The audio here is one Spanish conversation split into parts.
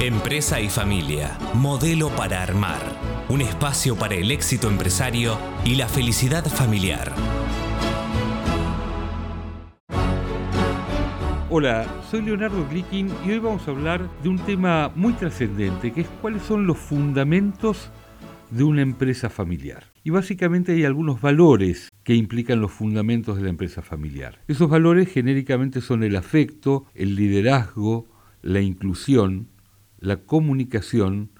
Empresa y familia, modelo para armar, un espacio para el éxito empresario y la felicidad familiar. Hola, soy Leonardo Glickin y hoy vamos a hablar de un tema muy trascendente, que es cuáles son los fundamentos de una empresa familiar. Y básicamente hay algunos valores que implican los fundamentos de la empresa familiar. Esos valores genéricamente son el afecto, el liderazgo, la inclusión, la comunicación,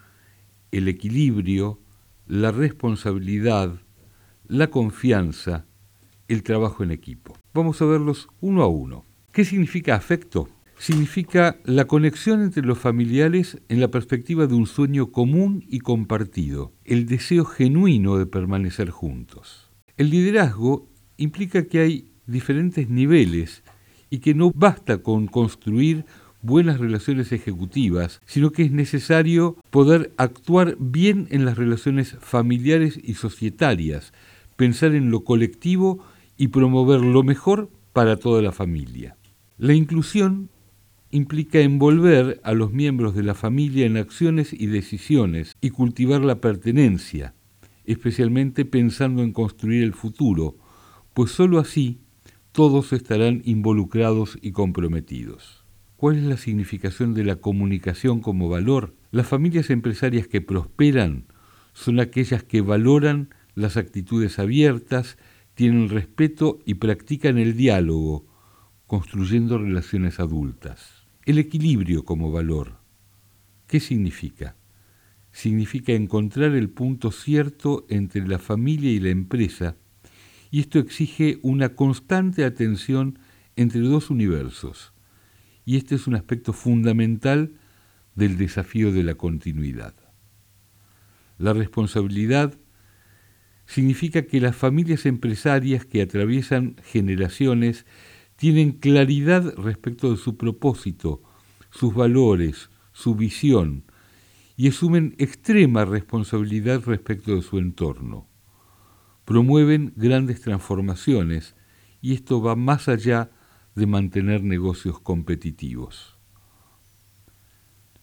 el equilibrio, la responsabilidad, la confianza, el trabajo en equipo. Vamos a verlos uno a uno. ¿Qué significa afecto? Significa la conexión entre los familiares en la perspectiva de un sueño común y compartido, el deseo genuino de permanecer juntos. El liderazgo implica que hay diferentes niveles y que no basta con construir buenas relaciones ejecutivas, sino que es necesario poder actuar bien en las relaciones familiares y societarias, pensar en lo colectivo y promover lo mejor para toda la familia. La inclusión implica envolver a los miembros de la familia en acciones y decisiones y cultivar la pertenencia, especialmente pensando en construir el futuro, pues sólo así todos estarán involucrados y comprometidos. ¿Cuál es la significación de la comunicación como valor? Las familias empresarias que prosperan son aquellas que valoran las actitudes abiertas, tienen respeto y practican el diálogo, construyendo relaciones adultas. El equilibrio como valor. ¿Qué significa? Significa encontrar el punto cierto entre la familia y la empresa, y esto exige una constante atención entre dos universos, y este es un aspecto fundamental del desafío de la continuidad. La responsabilidad significa que las familias empresarias que atraviesan generaciones tienen claridad respecto de su propósito, sus valores, su visión, y asumen extrema responsabilidad respecto de su entorno. Promueven grandes transformaciones, y esto va más allá de mantener negocios competitivos.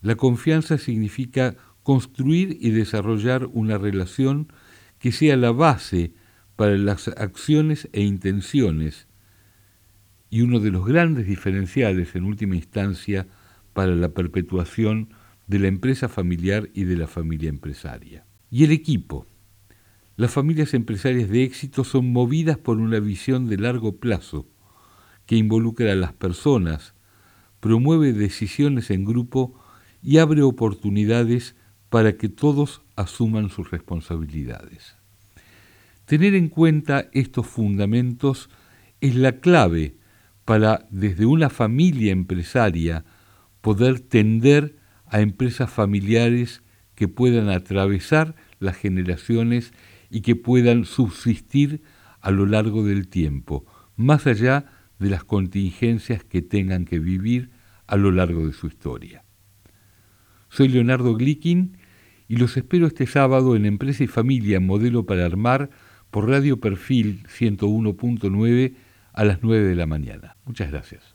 La confianza significa construir y desarrollar una relación que sea la base para las acciones e intenciones y uno de los grandes diferenciales en última instancia para la perpetuación de la empresa familiar y de la familia empresaria. Y el equipo. Las familias empresarias de éxito son movidas por una visión de largo plazo que involucra a las personas, promueve decisiones en grupo y abre oportunidades para que todos asuman sus responsabilidades. Tener en cuenta estos fundamentos es la clave para, desde una familia empresaria, poder tender a empresas familiares que puedan atravesar las generaciones y que puedan subsistir a lo largo del tiempo, más allá de las contingencias que tengan que vivir a lo largo de su historia. Soy Leonardo Glickin y los espero este sábado en Empresa y Familia Modelo para Armar por Radio Perfil 101.9 a las 9 de la mañana. Muchas gracias.